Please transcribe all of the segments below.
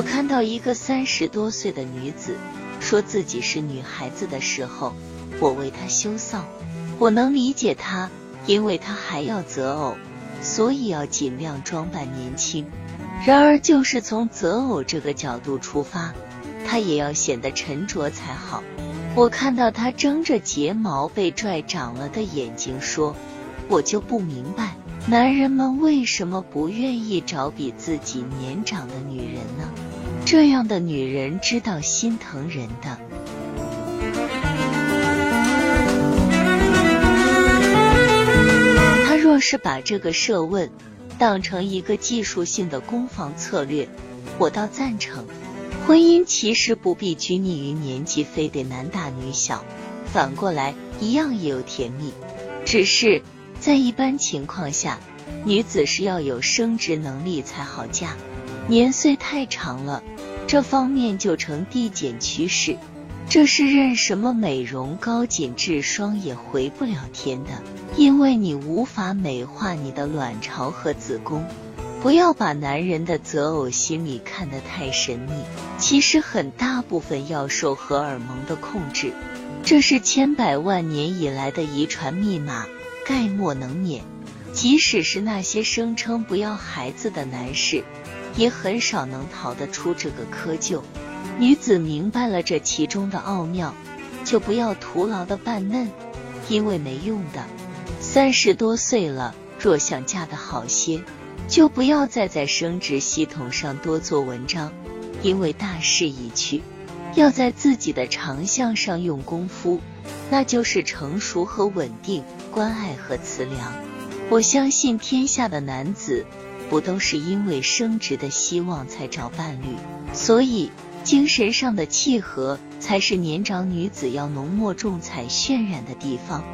我看到一个三十多岁的女子说自己是女孩子的时候，我为她羞臊。我能理解她，因为她还要择偶，所以要尽量装扮年轻。然而，就是从择偶这个角度出发，她也要显得沉着才好。我看到她睁着睫毛被拽长了的眼睛说：“我就不明白。”男人们为什么不愿意找比自己年长的女人呢？这样的女人知道心疼人的。他若是把这个设问当成一个技术性的攻防策略，我倒赞成。婚姻其实不必拘泥于年纪，非得男大女小，反过来一样也有甜蜜，只是。在一般情况下，女子是要有生殖能力才好嫁。年岁太长了，这方面就呈递减趋势。这是任什么美容高紧致霜也回不了天的，因为你无法美化你的卵巢和子宫。不要把男人的择偶心理看得太神秘，其实很大部分要受荷尔蒙的控制，这是千百万年以来的遗传密码。概莫能免，即使是那些声称不要孩子的男士，也很少能逃得出这个窠臼。女子明白了这其中的奥妙，就不要徒劳的扮嫩，因为没用的。三十多岁了，若想嫁得好些，就不要再在生殖系统上多做文章，因为大势已去。要在自己的长项上用功夫，那就是成熟和稳定。关爱和慈良，我相信天下的男子不都是因为生殖的希望才找伴侣，所以精神上的契合才是年长女子要浓墨重彩渲染的地方。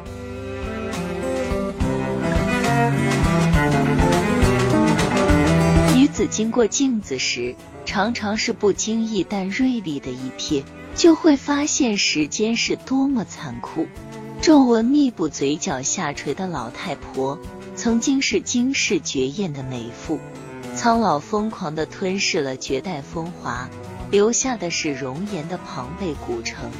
子经过镜子时，常常是不经意但锐利的一瞥，就会发现时间是多么残酷。皱纹密布、嘴角下垂的老太婆，曾经是惊世绝艳的美妇。苍老疯狂地吞噬了绝代风华，留下的是容颜的庞贝古城。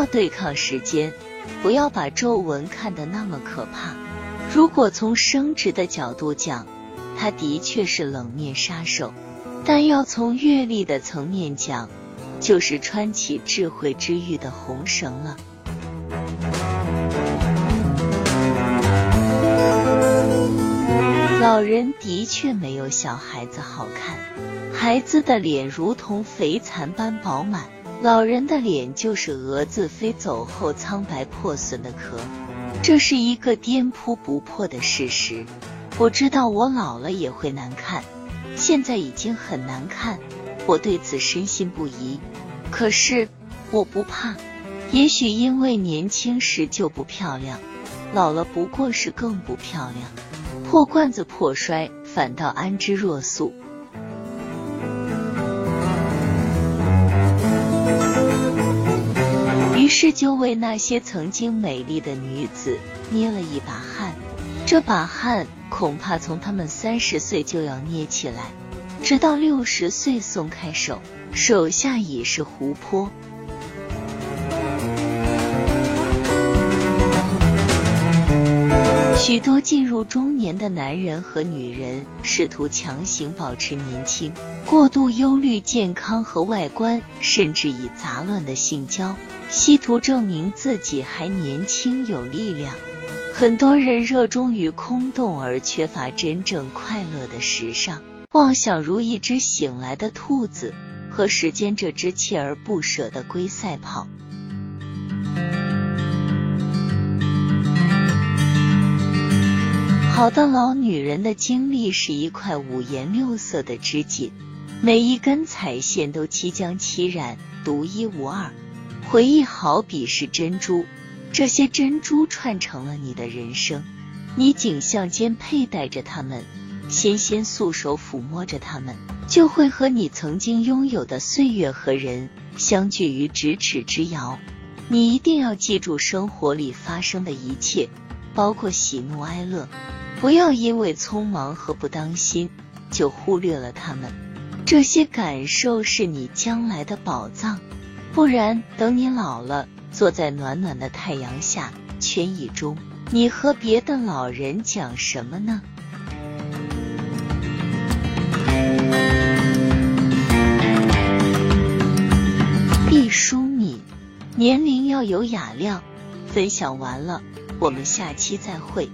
要对抗时间，不要把皱纹看得那么可怕。如果从生殖的角度讲，他的确是冷面杀手。但要从阅历的层面讲，就是穿起智慧之玉的红绳了。老人的确没有小孩子好看，孩子的脸如同肥蚕般饱满，老人的脸就是蛾子飞走后苍白破损的壳，这是一个颠扑不破的事实。我知道我老了也会难看。现在已经很难看，我对此深信不疑。可是我不怕，也许因为年轻时就不漂亮，老了不过是更不漂亮。破罐子破摔，反倒安之若素。就为那些曾经美丽的女子捏了一把汗。这把汗。恐怕从他们三十岁就要捏起来，直到六十岁松开手，手下已是湖泊。许多进入中年的男人和女人试图强行保持年轻，过度忧虑健康和外观，甚至以杂乱的性交，企图证明自己还年轻有力量。很多人热衷于空洞而缺乏真正快乐的时尚，妄想如一只醒来的兔子和时间这只锲而不舍的龟赛跑。好的老女人的经历是一块五颜六色的织锦，每一根彩线都七浆七染，独一无二。回忆好比是珍珠。这些珍珠串成了你的人生，你颈项间佩戴着它们，纤纤素手抚摸着它们，就会和你曾经拥有的岁月和人相距于咫尺之遥。你一定要记住生活里发生的一切，包括喜怒哀乐，不要因为匆忙和不当心就忽略了他们。这些感受是你将来的宝藏，不然等你老了，坐在暖暖的太阳下，圈椅中，你和别的老人讲什么呢？毕淑敏，年龄要有雅量。分享完了，我们下期再会。